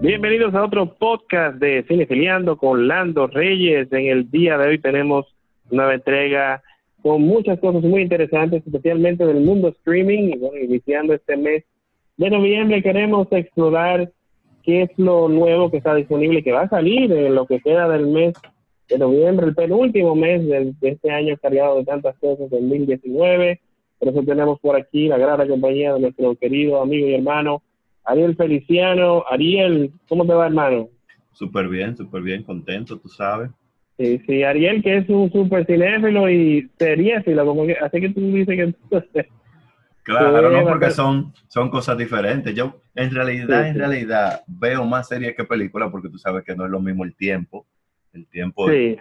Bienvenidos a otro podcast de Cine Filiando con Lando Reyes. En el día de hoy tenemos una entrega con muchas cosas muy interesantes, especialmente del mundo streaming. Y bueno, iniciando este mes de noviembre queremos explorar qué es lo nuevo que está disponible que va a salir en lo que queda del mes de noviembre, el penúltimo mes de, este año cargado de tantas cosas, 2019. Por eso tenemos por aquí la gran compañía de nuestro querido amigo y hermano Ariel Feliciano. Ariel, ¿cómo te va, hermano? Súper bien, súper bien, contento, tú sabes. Sí, sí, Ariel, que es un súper cinéfilo y seriéfilo, como que, así que tú dices que... Claro, no, porque son, son cosas diferentes. Yo, en realidad, en realidad, veo más series que películas porque tú sabes que no es lo mismo el tiempo. El tiempo, sí,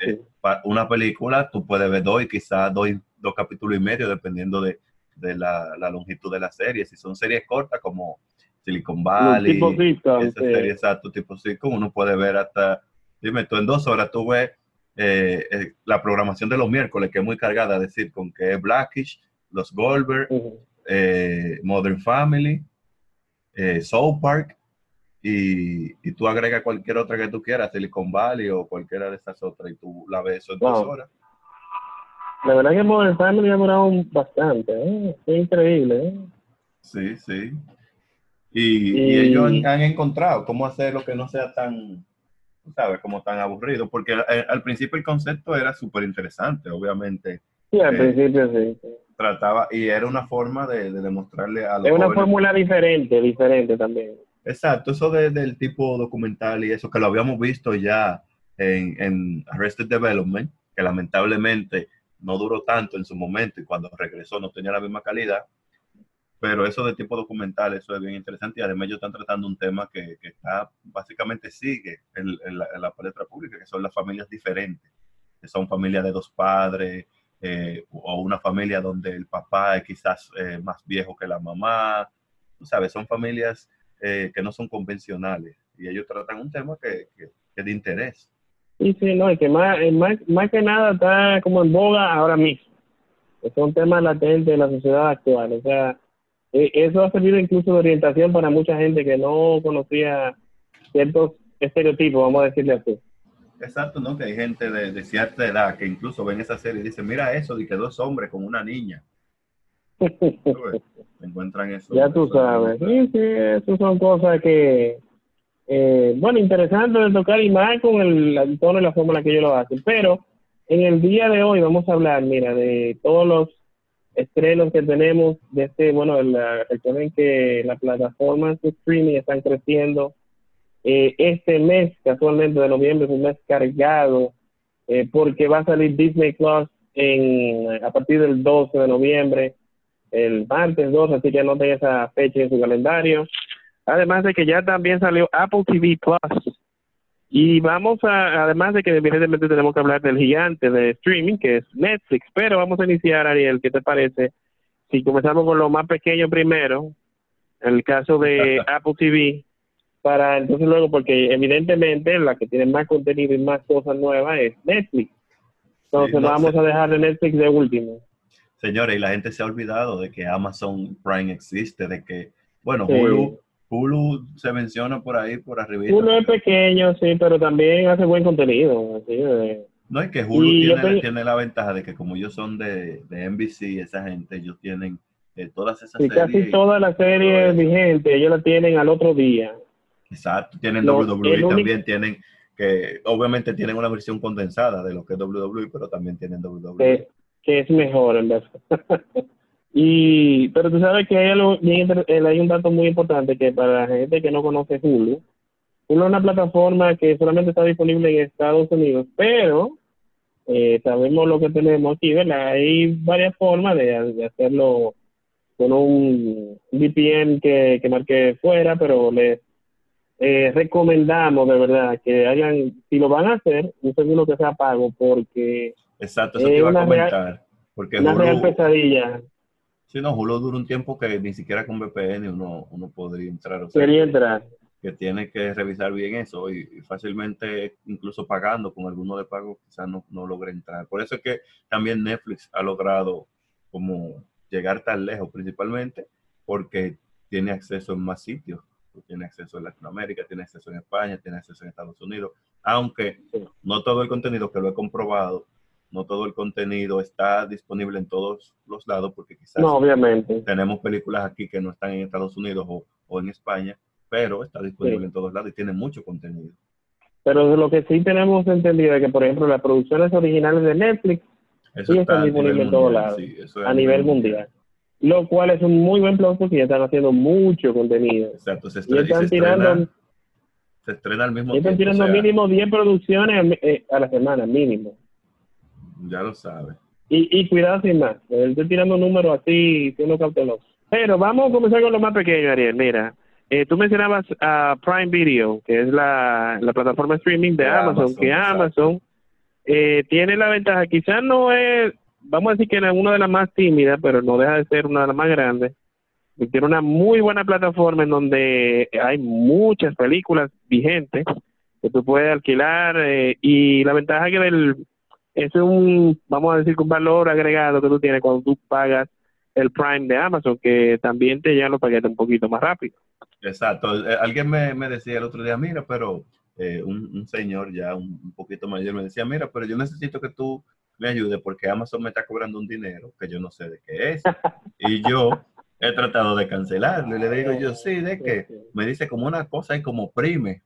una película, tú puedes ver dos y quizás dos, dos capítulos y medio, dependiendo de, de la, la, longitud de la serie. Si son series cortas, como Silicon Valley, esa serie, exacto, tipo sitcom, uno puede ver hasta, dime tú, en dos horas tú ves eh, eh, la programación de los miércoles, que es muy cargada de sitcom, que es Blackish, Los Goldberg, eh, Modern Family, Soul Park, y, y, tú agregas cualquier otra que tú quieras, Silicon Valley o cualquiera de esas otras, y tú la ves eso en dos horas. La verdad que Modern Family ha durado bastante, ¿eh? es increíble. ¿eh? Sí, sí. Y, ellos han, encontrado cómo hacer lo que no sea tan, ¿sabes? Como tan aburrido, porque al, principio el concepto era súper interesante, obviamente. Sí, al eh, principio sí, Trataba, y era una forma de, demostrarle a los Es una fórmula diferente, diferente también. Exacto, eso del tipo documental y eso, que lo habíamos visto ya en, en Arrested Development, que lamentablemente no duró tanto en su momento y cuando regresó no tenía la misma calidad, pero eso de tipo documental, eso es bien interesante y además ellos están tratando un tema que, que está, básicamente sigue en, la, palestra pública, que son las familias diferentes, que son familias de dos padres eh, o una familia donde el papá es quizás eh, más viejo que la mamá, tú sabes, son familias eh, que no son convencionales y ellos tratan un tema que, que, es de interés. Sí, sí, no, y que más, más, más que nada está como en boga ahora mismo. Es un tema latente de la sociedad actual, o sea, eso ha servido incluso de orientación para mucha gente que no conocía ciertos estereotipos, vamos a decirle así. Exacto, ¿no? Que hay gente de, cierta edad que incluso ven esa serie y dicen, mira eso, de que dos hombres con una niña. encuentran eso. Ya tú sabes. Sí, sí, eso son cosas que, eh, bueno, interesante de tocar y más con el, tono y la forma en la que ellos lo hacen. Pero en el día de hoy vamos a hablar, mira, de todos los estrenos que tenemos de este, bueno, la, recuerden que las plataformas de streaming están creciendo. Eh, este mes, casualmente de noviembre, es un mes cargado eh, porque va a salir Disney Plus a partir del 12 de noviembre, el martes 12, así que anoten esa fecha en su calendario. Además de que ya también salió Apple TV Plus y vamos a, además de que evidentemente tenemos que hablar del gigante de streaming, que es Netflix, pero vamos a iniciar, Ariel, ¿qué te parece? Si comenzamos con lo más pequeño primero, el caso de Apple TV, para entonces luego, porque evidentemente la que tiene más contenido y más cosas nuevas es Netflix. Entonces vamos a dejar de Netflix de último. Señores, y la gente se ha olvidado de que Amazon Prime existe, de que, bueno, Hulu Hulu se menciona por ahí, por arriba. Hulu es pequeño, sí, pero también hace buen contenido. No, es que Hulu tiene, la ventaja de que como ellos son de, de NBC, esa gente, ellos tienen eh, todas esas series. Casi todas las series vigentes, ellos la tienen al otro día. Exacto, tienen WWE también, tienen que obviamente tienen una versión condensada de lo que es WWE, pero también tienen WWE. Que, que es mejor, en verdad. Y, pero tú sabes que hay, algo eh, hay un dato muy importante que para la gente que no conoce Hulu, Hulu es una plataforma que solamente está disponible en Estados Unidos, pero eh, sabemos lo que tenemos aquí, ¿verdad? Hay varias formas de, hacerlo con un VPN que, que marque fuera, pero les eh, recomendamos de verdad que hagan, si lo van a hacer, un seguro que sea pago, porque... Exacto, eso te iba a comentar. porque una real pesadilla. Sí, no, Hulu dura un tiempo que ni siquiera con VPN uno, uno podría entrar. O sea, entrar. Que, tiene que revisar bien eso y, fácilmente, incluso pagando con alguno de pago, quizás no, no logre entrar. Por eso es que también Netflix ha logrado como llegar tan lejos, principalmente porque tiene acceso en más sitios. Tú tienes acceso en Latinoamérica, tienes acceso en España, tienes acceso en Estados Unidos, aunque no todo el contenido que lo he comprobado, no todo el contenido está disponible en todos los lados, porque quizás no, obviamente. tenemos películas aquí que no están en Estados Unidos o, en España, pero está disponible en todos lados y tiene mucho contenido. Pero lo que sí tenemos entendido es que, por ejemplo, las producciones originales de Netflix sí están disponibles en todos lados, a nivel mundial. Lo cual es un muy buen plus porque ya están haciendo mucho contenido. Exacto, se, estrena, están tirando, se estrena al mismo tiempo. Están tirando mínimo 10 producciones eh, a la semana, mínimo. Ya lo sabe. Y, y cuidado sin más, estoy tirando números así, siendo cauteloso. Pero vamos a comenzar con lo más pequeño, Ariel. Mira, eh, tú mencionabas a Prime Video, que es la, la plataforma streaming de, Amazon, que Amazon eh, tiene la ventaja, quizás no es, vamos a decir que es una de las más tímidas, pero no deja de ser una de las más grandes. Tiene una muy buena plataforma en donde hay muchas películas vigentes que tú puedes alquilar eh, y la ventaja que del es un, vamos a decir, un valor agregado que tú tienes cuando tú pagas el Prime de Amazon, que también te llegan los paquetes un poquito más rápido. Exacto. Eh, alguien me, decía el otro día, mira, pero eh, un, señor ya un, poquito mayor me decía, mira, pero yo necesito que tú me ayudes porque Amazon me está cobrando un dinero que yo no sé de qué es. y yo he tratado de cancelarlo y le digo yo, sí, ¿de qué? Me dice como una cosa y como prime.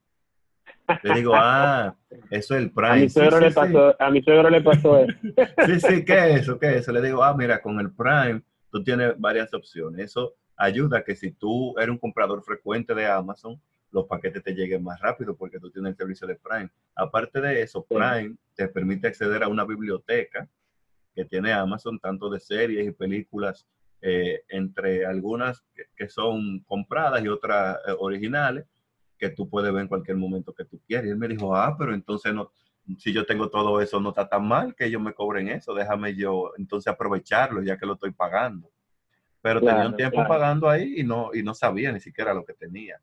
Le digo, ah, eso es el Prime. A mi suegro, le, pasó, a mi suegro le pasó eso. sí, sí, ¿qué es eso? ¿Qué es eso? Le digo, ah, mira, con el Prime tú tienes varias opciones. Eso ayuda a que si tú eres un comprador frecuente de Amazon, los paquetes te lleguen más rápido porque tú tienes el servicio de Prime. Aparte de eso, Prime te permite acceder a una biblioteca que tiene Amazon, tanto de series y películas, eh, entre algunas que, son compradas y otras eh, originales que tú puedes ver en cualquier momento que tú quieras. Y él me dijo, ah, pero entonces no, si yo tengo todo eso, no está tan mal que ellos me cobren eso, déjame yo entonces aprovecharlo ya que lo estoy pagando. Pero tenía un tiempo pagando ahí y no, y no sabía ni siquiera lo que tenía.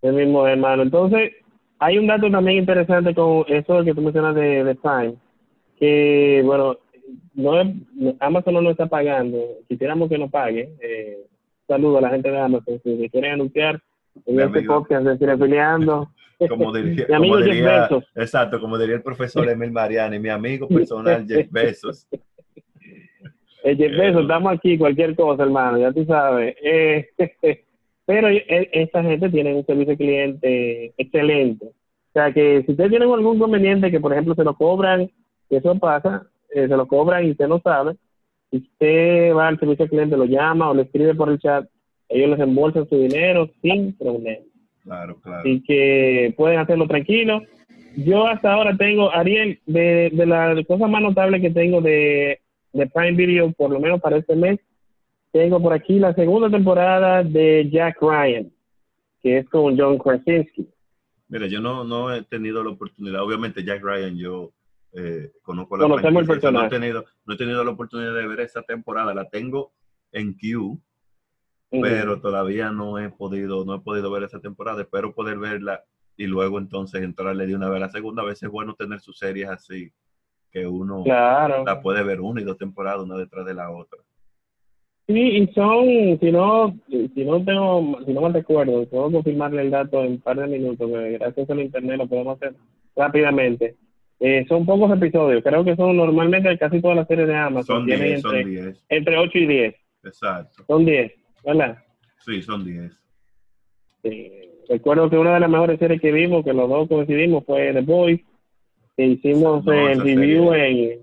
El mismo hermano. Entonces, hay un dato también interesante con eso que tú mencionas de, de Prime, que bueno, no Amazon no nos está pagando, quisiéramos que nos pague. Eh, saludo a la gente de Amazon, si quieren anunciar en este podcast de Cinefiliando. Como diría, mi amigo Jeff Bezos. Exacto, como diría el profesor Emil Mariani, mi amigo personal Jeff Bezos. El Jeff Bezos, estamos aquí, cualquier cosa, hermano, ya tú sabes. Eh, pero e, esta gente tiene un servicio de cliente excelente. O sea que si ustedes tienen algún conveniente que, por ejemplo, se lo cobran, que eso pasa, eh, se lo cobran y usted no sabe, si usted va al servicio cliente, lo llama o le escribe por el chat, ellos les embolsan su dinero sin problema. Claro, claro. Así que pueden hacerlo tranquilo. Yo hasta ahora tengo, Ariel, de, de las cosas más notables que tengo de, de Prime Video, por lo menos para este mes, tengo por aquí la segunda temporada de Jack Ryan, que es con John Krasinski. Mira, yo no, no he tenido la oportunidad, obviamente Jack Ryan yo eh, conozco la Conocemos el personaje. No he, tenido, no he tenido la oportunidad de ver esa temporada, la tengo en Q, pero todavía no he podido, no he podido ver esa temporada, espero poder verla y luego entonces entrarle de una vez a la segunda. A veces es bueno tener sus series así, que uno la puede ver una y dos temporadas, una detrás de la otra. Sí, y son, si no, si no tengo, si no me recuerdo, puedo confirmarle el dato en un par de minutos, que gracias al internet lo podemos hacer rápidamente. Eh, son pocos episodios, creo que son normalmente casi todas las series de Amazon. Son 10, son 10. Entre 8 y 10. Exacto. Son 10. ¿Verdad? Sí, son 10. Recuerdo que una de las mejores series que vimos, que los dos coincidimos, fue The Boys, que hicimos el review en...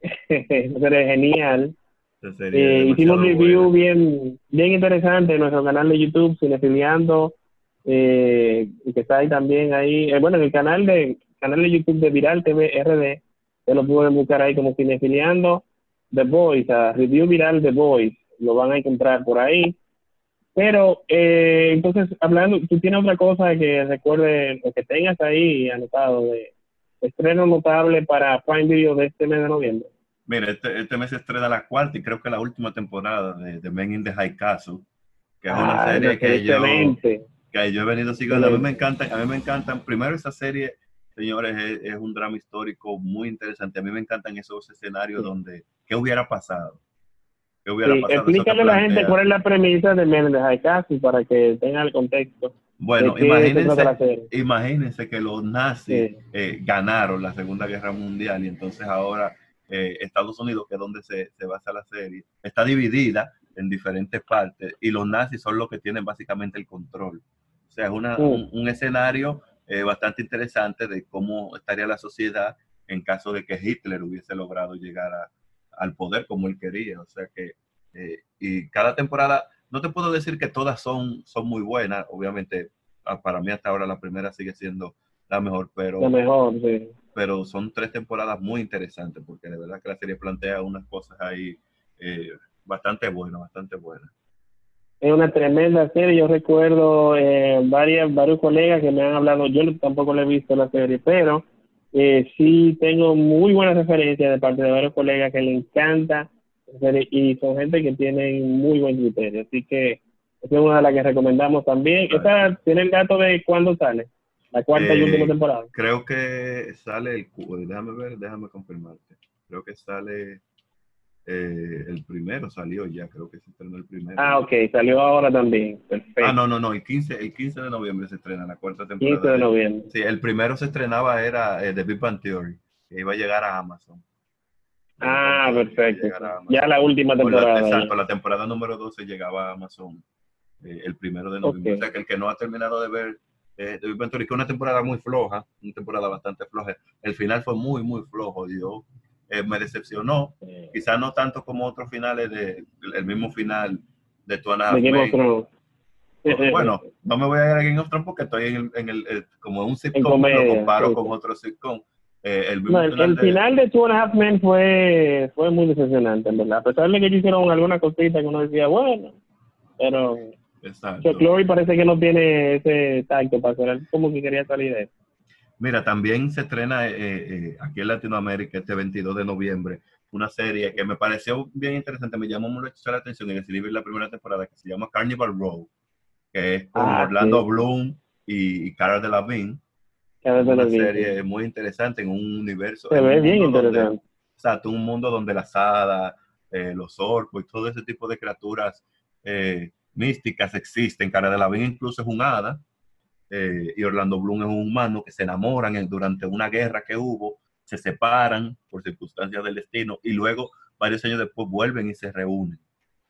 serie genial. Eh, hicimos un review bien, bien interesante en nuestro canal de YouTube, Cinefiliando, eh, que está ahí también ahí, eh, bueno, en el canal de canal de YouTube de Viral TV RD, se lo pueden buscar ahí como Cinefiliando The Boys, a Review Viral The Boys lo van a encontrar por ahí. Pero, eh, entonces, hablando, tú tienes otra cosa que recuerde, o que tengas ahí anotado de estreno notable para Prime Video de este mes de noviembre. Mira, este, este mes se estrena la cuarta y creo que la última temporada de, de Men in the High Castle, que es una ah, serie que yo, que yo he venido siguiendo. A mí me encantan, a mí me encantan. Primero esa serie, señores, es, un drama histórico muy interesante. A mí me encantan esos escenarios donde, ¿qué hubiera pasado? Explícale a la gente cuál es la premisa de Mendes Castle para que tenga el contexto. Bueno, imagínense, imagínense que los nazis eh, ganaron la Segunda Guerra Mundial y entonces ahora eh, Estados Unidos, que es donde se, se, basa la serie, está dividida en diferentes partes y los nazis son los que tienen básicamente el control. O sea, es una, un, escenario eh, bastante interesante de cómo estaría la sociedad en caso de que Hitler hubiese logrado llegar al poder como él quería. O sea que, y cada temporada no te puedo decir que todas son, son muy buenas, obviamente ah, para mí hasta ahora la primera sigue siendo la mejor, pero, la mejor, sí. pero son tres temporadas muy interesantes porque de verdad que la serie plantea unas cosas ahí eh, bastante buenas, bastante buenas. Es una tremenda serie, yo recuerdo eh, varias, varios colegas que me han hablado, yo tampoco le he visto la serie, pero eh, sí tengo muy buenas referencias de parte de varios colegas que le encanta y son gente que tiene muy buen criterio. Así que es una de las que recomendamos también. ¿Esta tiene el dato de cuándo sale? La cuarta y última eh, temporada. Creo que sale el. Déjame ver, déjame confirmarte. Creo que sale. Eh, el primero salió ya, creo que se estrenó el primero. Ah, ok, salió ahora también. Perfecto. Ah, no, no, no, el 15, el 15 de noviembre se estrena la cuarta temporada. 15 de noviembre. Sí, el primero se estrenaba era eh, The Big Bang Theory, que iba a llegar a Amazon. Ah, perfecto. Ya la última temporada. exacto, la temporada número 12 llegaba a Amazon eh, el primero de noviembre. O sea que el que no ha terminado de ver eh, de que es una temporada muy floja, una temporada bastante floja. El final fue muy, muy flojo. Yo eh, me decepcionó. Quizás no tanto como otros finales de el mismo final de tu Bueno, no me voy a ir a Game of Thrones porque estoy en el, en el, como un sitcom, lo comparo con otro sitcom. Eh, el, final, de... Two and a Half Men fue, fue muy decepcionante, en verdad. A pesar de que hicieron alguna cosita que uno decía, bueno, pero Exacto. Chloe parece que no tiene ese tacto para hacer como que quería salir de eso. Mira, también se estrena eh, eh, aquí en Latinoamérica este 22 de noviembre una serie que me pareció bien interesante, me llamó mucho la atención en el la primera temporada que se llama Carnival Row, que es con ah, Orlando Bloom y, y Cara Delevingne una serie muy interesante en un universo. Se ve bien interesante. exacto, un mundo donde las hadas, eh, los orcos y todo ese tipo de criaturas eh, místicas existen. Cara de la Vida incluso es un hada. Eh, y Orlando Bloom es un humano que se enamoran durante una guerra que hubo, se separan por circunstancias del destino y luego varios años después vuelven y se reúnen.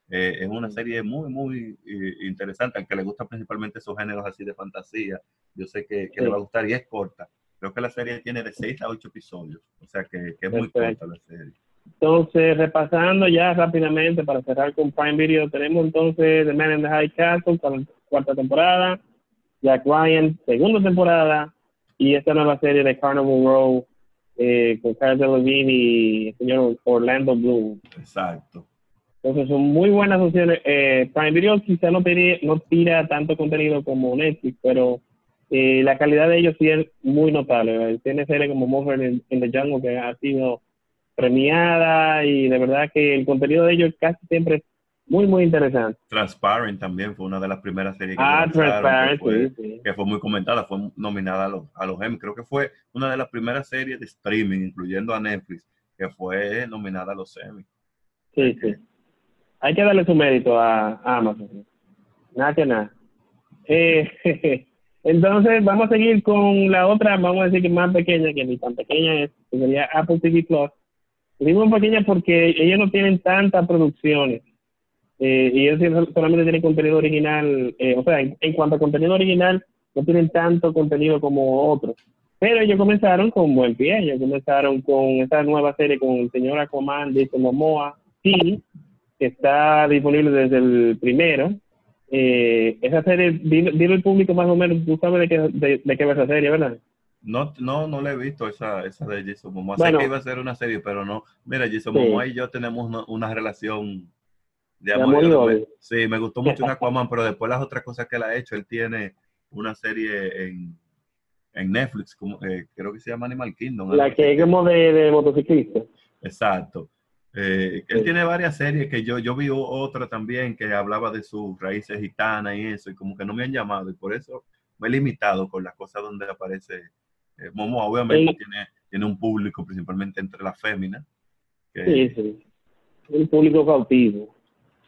es una serie muy, muy interesante, al que le gusta principalmente esos géneros así de fantasía yo sé que, le va a gustar y es corta. Creo que la serie tiene de 6 a 8 episodios, o sea que, es muy corta la serie. Entonces, repasando ya rápidamente para cerrar con Prime Video, tenemos entonces The Man in the High Castle, cuarta temporada, Jack Ryan, segunda temporada, y esta nueva serie de Carnival Row eh, con Cara Delevingne y el señor Orlando Bloom. Exacto. Entonces son muy buenas opciones. Eh, Prime Video quizá no, no tira tanto contenido como Netflix, pero eh, la calidad de ellos sí es muy notable. Tiene series como Mover in, the Jungle que ha sido premiada y de verdad que el contenido de ellos casi siempre muy, muy interesante. Transparent también fue una de las primeras series que, ah, Transparent, que, fue, muy comentada, fue nominada a los, a los Emmy. Creo que fue una de las primeras series de streaming, incluyendo a Netflix, que fue nominada a los Emmy. Sí, sí. Hay que darle su mérito a, a Amazon. Nada que nada. Eh, Entonces, vamos a seguir con la otra, vamos a decir que más pequeña, que ni tan pequeña es, que sería Apple TV Plus. Digo pequeña porque ellos no tienen tantas producciones. Eh, y ellos solamente tienen contenido original, eh, o sea, en, cuanto a contenido original, no tienen tanto contenido como otros. Pero ellos comenzaron con buen pie, ellos comenzaron con esta nueva serie con el señor Aquaman, de Momoa, sí, que está disponible desde el primero, eh, esa serie, dile, al público más o menos, tú sabes de qué, de, qué va esa serie, ¿verdad? No, no, no le he visto esa, esa de Jason Momoa. Sé que iba a ser una serie, pero no. Mira, Jason Momoa y yo tenemos una, relación de amor. sí, me gustó mucho en Aquaman, pero después las otras cosas que él ha hecho, él tiene una serie en, en Netflix, como, eh, creo que se llama Animal Kingdom. La que es como de, de motociclista. Exacto. Eh, él tiene varias series que yo, yo vi otra también que hablaba de sus raíces gitanas y eso, y como que no me han llamado, y por eso me he limitado con las cosas donde aparece eh, Momo. Obviamente tiene, tiene un público principalmente entre las féminas. Sí, sí. Un público cautivo.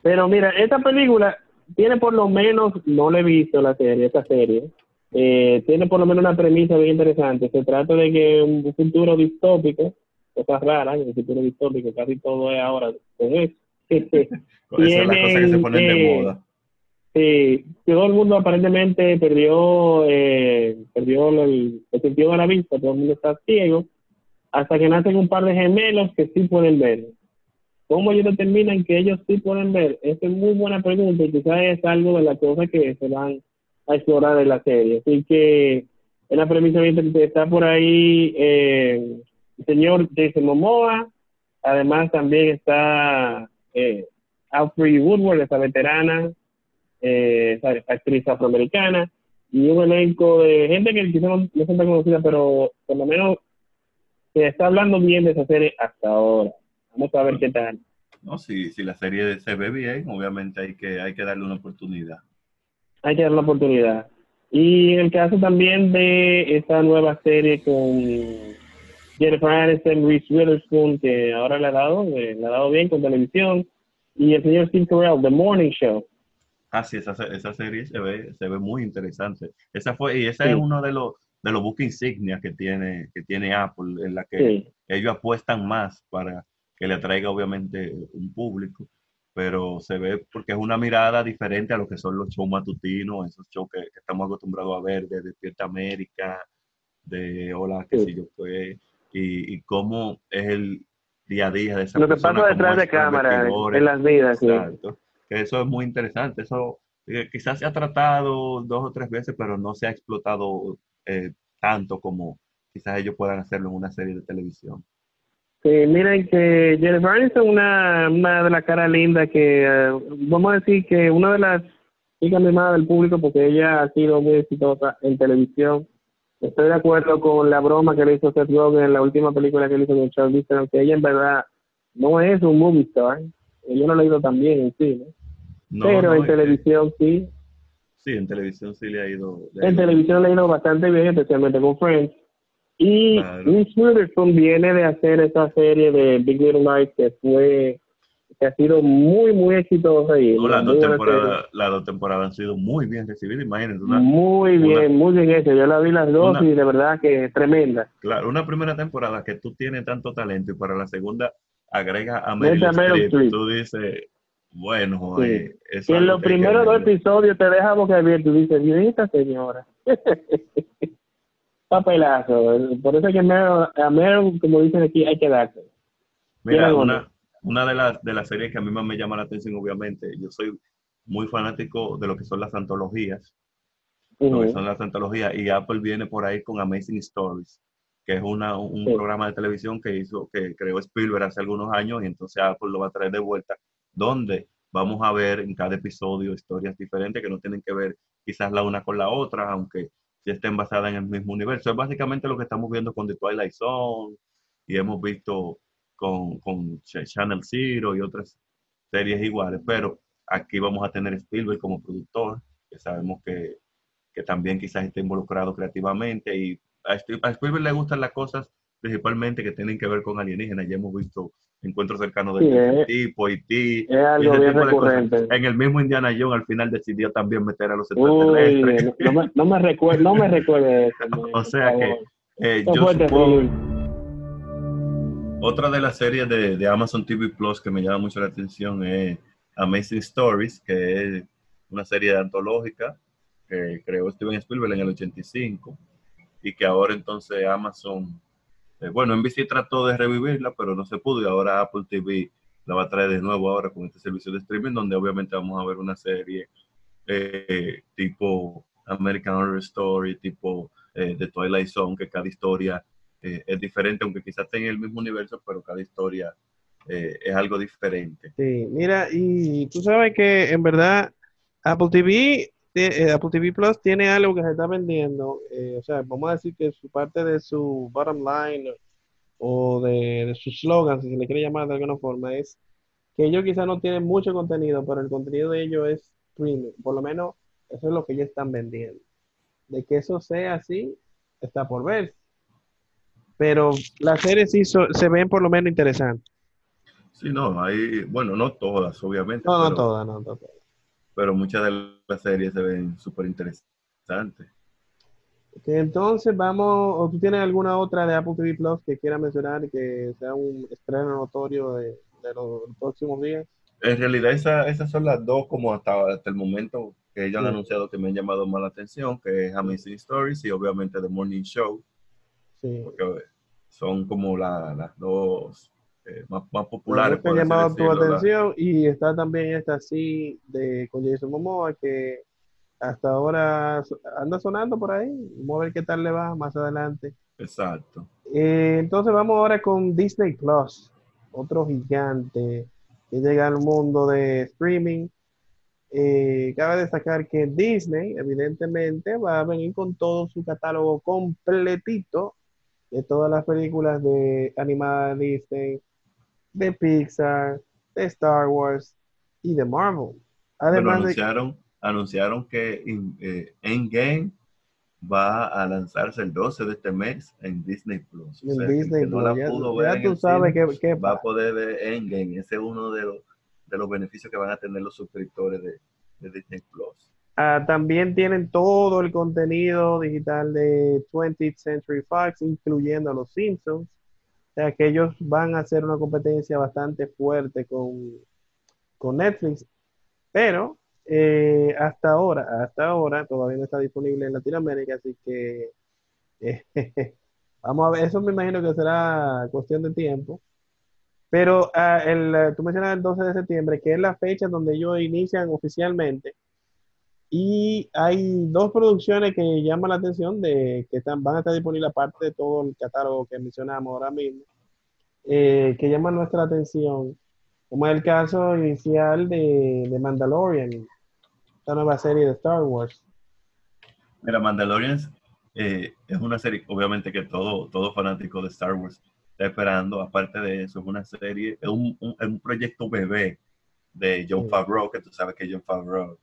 Pero mira, esta película, tiene por lo menos, no le he visto la serie, esta serie, eh, tiene por lo menos una premisa bien interesante. Se trata de que un futuro distópico, cosas raras, el futuro distópico, casi todo es ahora con eso. con eso es la cosa que se ponen de moda. Sí, todo el mundo aparentemente perdió, eh, perdió el, el, sentido de la vista, todo el mundo está ciego, hasta que nacen un par de gemelos que sí pueden ver. ¿Cómo ellos determinan que ellos sí pueden ver? Esa es muy buena pregunta y quizás es algo de las cosas que se van a explorar en la serie. Así que en la premisa está por ahí eh, el señor Jason Momoa, además también está eh, Alfred Woodward, esa veterana, eh, actriz afroamericana, y un elenco de gente que quizás no, no tan conocida, pero por lo menos se está hablando bien de esa serie hasta ahora. Vamos a ver qué tal. No, si, si la serie se ve bien, obviamente hay que, hay que darle una oportunidad. Hay que darle una oportunidad. Y en el caso también de esta nueva serie con Jennifer Aniston, Reese Witherspoon, que ahora le ha dado, eh, le ha dado bien con televisión, y el señor Steve Carell, The Morning Show. Ah, sí, esa, esa serie se ve, se ve muy interesante. Esa fue, y ese es uno de los, de los book insignias que tiene, que tiene Apple, en la que ellos apuestan más para que le atraiga obviamente un público, pero se ve porque es una mirada diferente a lo que son los shows matutinos, esos shows que, estamos acostumbrados a ver de Despierta América, de Hola, qué sé yo, pues, y, y cómo es el día a día de esa Lo que pasa detrás de cámara, en las vidas. Exacto. Que eso es muy interesante. Eso eh, quizás se ha tratado dos o tres veces, pero no se ha explotado eh, tanto como quizás ellos puedan hacerlo en una serie de televisión. Sí, miren que Jennifer Aniston es una, una de las caras lindas que, eh, vamos a decir que una de las chicas mimadas del público porque ella ha sido muy exitosa en televisión. Estoy de acuerdo con la broma que le hizo Seth Rogen en la última película que le hizo con Charles aunque ella en verdad no es un movie star. Yo no lo he ido tan bien en cine. pero en televisión sí. Sí, en televisión sí le ha ido. en televisión le ha ido bastante bien, especialmente con Friends. Y Reese Witherspoon viene de hacer esa serie de Big Little Lies que fue que ha sido muy, muy exitosa. Y las, dos temporadas, las dos temporadas han sido muy bien recibidas, imagínense. muy bien, muy bien hecho. Yo la vi las dos y de verdad que es tremenda. Claro, una primera temporada que tú tienes tanto talento y para la segunda agrega a Meryl, Streep, tú dices, bueno, sí. eh, en los primeros dos episodios te deja boca abierta y dices, esta señora. Papelazo. Por eso es que a Meryl, como dicen aquí, hay que darse. Mira, una, una de las, de las series que a mí más me llama la atención, obviamente, yo soy muy fanático de lo que son las antologías. Lo que son las antologías. Y Apple viene por ahí con Amazing Stories, que es una, un programa de televisión que hizo, que creó Spielberg hace algunos años, y entonces Apple lo va a traer de vuelta donde vamos a ver en cada episodio historias diferentes que no tienen que ver quizás la una con la otra, aunque si estén basadas en el mismo universo. Es básicamente lo que estamos viendo con The Twilight Zone y hemos visto con, con Channel Zero y otras series iguales, pero aquí vamos a tener Spielberg como productor, que sabemos que, que también quizás esté involucrado creativamente y a Spielberg le gustan las cosas principalmente que tienen que ver con alienígenas. Ya hemos visto encuentros cercanos de este tipo, Haití. Es algo bien recurrente. En el mismo Indiana Jones al final decidió también meter a los extraterrestres. no, me, no me recuerdo, no me recuerde eso. o sea que eh, yo supongo, otra de las series de, de, Amazon TV Plus que me llama mucho la atención es Amazing Stories, que es una serie antológica que creó Steven Spielberg en el 85 y que ahora entonces Amazon eh, bueno, NBC trató de revivirla, pero no se pudo y ahora Apple TV la va a traer de nuevo ahora con este servicio de streaming, donde obviamente vamos a ver una serie eh, tipo American Horror Story, tipo eh, The Twilight Zone, que cada historia es diferente, aunque quizás tenga el mismo universo, pero cada historia es algo diferente. Sí, mira, y tú sabes que en verdad Apple TV eh, Apple TV Plus tiene algo que se está vendiendo, eh, o sea, vamos a decir que su parte de su bottom line o de, su slogan, si se le quiere llamar de alguna forma, es que ellos quizás no tienen mucho contenido, pero el contenido de ellos es premium, por lo menos eso es lo que ellos están vendiendo. De que eso sea así, está por ver. Pero las series sí se ven por lo menos interesantes. Sí, no, hay, bueno, no todas, obviamente. No, no todas, no, todas. Pero muchas de las series se ven súper interesantes. entonces vamos, o tú tienes alguna otra de Apple TV Plus que quieras mencionar que sea un estreno notorio de, los próximos días. En realidad esas son las dos como hasta, hasta el momento que ellos han anunciado que me han llamado más la atención, que es Amazing Stories y obviamente The Morning Show. Sí. Porque son como las dos eh, más, más, populares. Llamado tu atención y está también esta así de con Jason Momoa que hasta ahora anda sonando por ahí. Vamos a ver qué tal le va más adelante. Exacto. Eh, entonces vamos ahora con Disney Plus, otro gigante que llega al mundo de streaming eh, cabe destacar que Disney, evidentemente, va a venir con todo su catálogo completito de todas las películas de animada Disney, de Pixar, de Star Wars y de Marvel. Además anunciaron, anunciaron que eh, Endgame va a lanzarse el 12 de este mes en Disney Plus. En Disney no la pudo ver tú sabes que, va a poder ver Endgame. Ese es uno de los de los beneficios que van a tener los suscriptores de, Disney Plus. Ah, también tienen todo el contenido digital de 20th Century Fox, incluyendo a los Simpsons. O sea que ellos van a hacer una competencia bastante fuerte con, con Netflix. Pero eh, hasta ahora, hasta ahora todavía no está disponible en Latinoamérica, así que vamos a ver, eso me imagino que será cuestión de tiempo. Pero ah, el, eh, tú mencionas el 12 de septiembre, que es la fecha donde ellos inician oficialmente. Y hay dos producciones que llaman la atención de que están, van a estar disponibles aparte de todo el catálogo que mencionamos ahora mismo, eh, que llaman nuestra atención, como es el caso inicial de, de Mandalorian, esta nueva serie de Star Wars. Mira, Mandalorian eh, es una serie, obviamente que todo, todo fanático de Star Wars esperando. Aparte de eso, es una serie, es un, un, proyecto bebé de John Favreau, que tú sabes que John Favreau.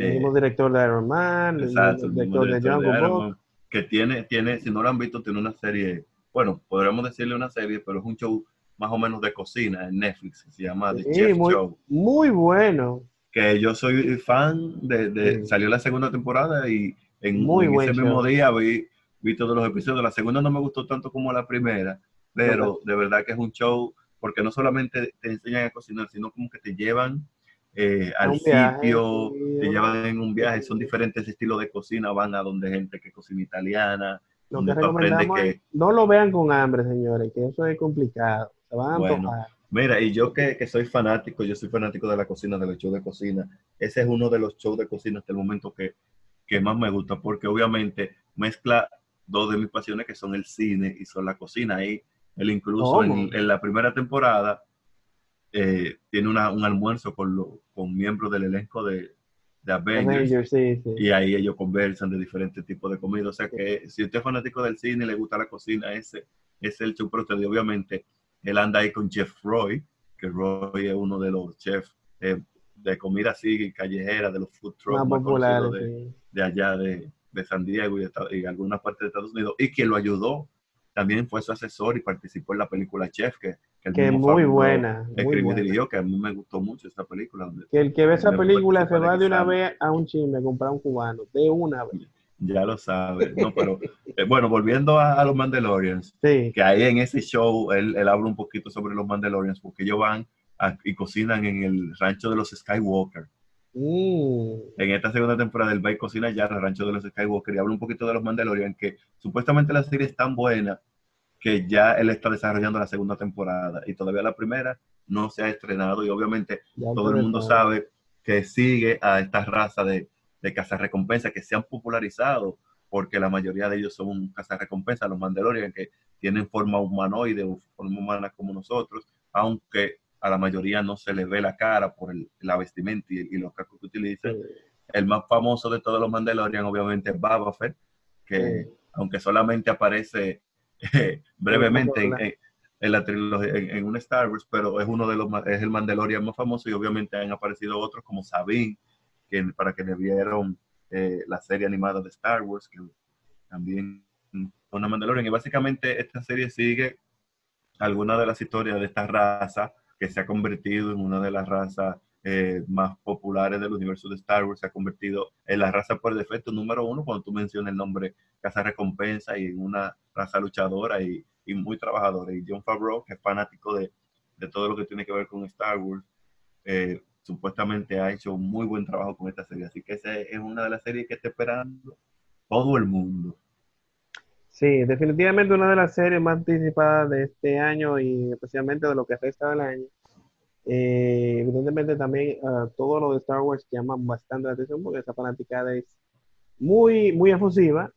El mismo eh, director de Iron Man, el director, de, John que tiene, tiene, si no lo han visto, tiene una serie, bueno, podríamos decirle una serie, pero es un show más o menos de cocina en Netflix, se llama The Chef muy, Show. Muy bueno. Que yo soy fan de, salió la segunda temporada y en, ese mismo día vi, vi todos los episodios. La segunda no me gustó tanto como la primera, pero de verdad que es un show porque no solamente te enseñan a cocinar, sino como que te llevan eh, al sitio, te llevan en un viaje, son diferentes estilos de cocina, van a donde gente que cocina italiana, donde que... No lo vean con hambre, señores, que eso es complicado, se van a bueno, Mira, y yo que, que, soy fanático, yo soy fanático de la cocina, de los shows de cocina, ese es uno de los shows de cocina hasta el momento que, que más me gusta, porque obviamente mezcla dos de mis pasiones que son el cine y son la cocina. Y él incluso en, la primera temporada eh, tiene un almuerzo con, con miembros del elenco de, de Avengers. Y ahí ellos conversan de diferentes tipos de comida. O sea que si usted es fanático del cine y le gusta la cocina, ese es el show. Pero obviamente él anda ahí con Jeff Roy, que Roy es uno de los chefs eh, de comida así callejera, de los food trucks más, populares de, allá de, de San Diego y, de, y algunas partes de Estados Unidos, y que lo ayudó también fue su asesor y participó en la película Chef, que, que, es muy buena. Escribió y que a mí me gustó mucho esa película. que el que ve esa película se va de una vez a un chisme a comprar un cubano, de una vez. Ya lo sabe, no, pero eh, bueno, volviendo a, los Mandalorians, que ahí en ese show él, él, habla un poquito sobre los Mandalorians, porque ellos van y cocinan en el rancho de los Skywalker. Mm. En esta segunda temporada del Bay Cocina ya el rancho de los Skywalker y habla un poquito de los Mandalorian, que supuestamente la serie es tan buena que ya él está desarrollando la segunda temporada y todavía la primera no se ha estrenado y obviamente todo el mundo sabe que sigue a esta raza de, de cazarrecompensas que se han popularizado porque la mayoría de ellos son cazarrecompensas, los Mandalorian que tienen forma humanoide o forma humana como nosotros, aunque a la mayoría no se le ve la cara por el, la vestimenta y, los cascos que utilizan. El más famoso de todos los Mandalorian, obviamente, es Baba Fett, que aunque solamente aparece eh, brevemente en, la trilogía, en, un Star Wars, pero es uno de los es el Mandalorian más famoso y obviamente han aparecido otros como Sabine, que, para que le vieron eh, la serie animada de Star Wars, que también una Mandalorian. Y básicamente esta serie sigue alguna de las historias de esta raza que se ha convertido en una de las razas eh, más populares del universo de Star Wars, se ha convertido en la raza por defecto número uno cuando tú mencionas el nombre Casa Recompensa y en una raza luchadora y, y, muy trabajadora. Y John Favreau, que es fanático de, de, todo lo que tiene que ver con Star Wars, eh, supuestamente ha hecho un muy buen trabajo con esta serie. Así que esa es una de las series que está esperando todo el mundo. Sí, definitivamente una de las series más anticipadas de este año y especialmente de lo que resta del año. Eh, evidentemente también uh, todo lo de Star Wars llama bastante la atención porque esa fanaticada es muy, muy efusiva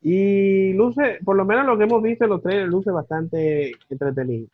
y luce, por lo menos lo que hemos visto en los trailers, luce bastante entretenido.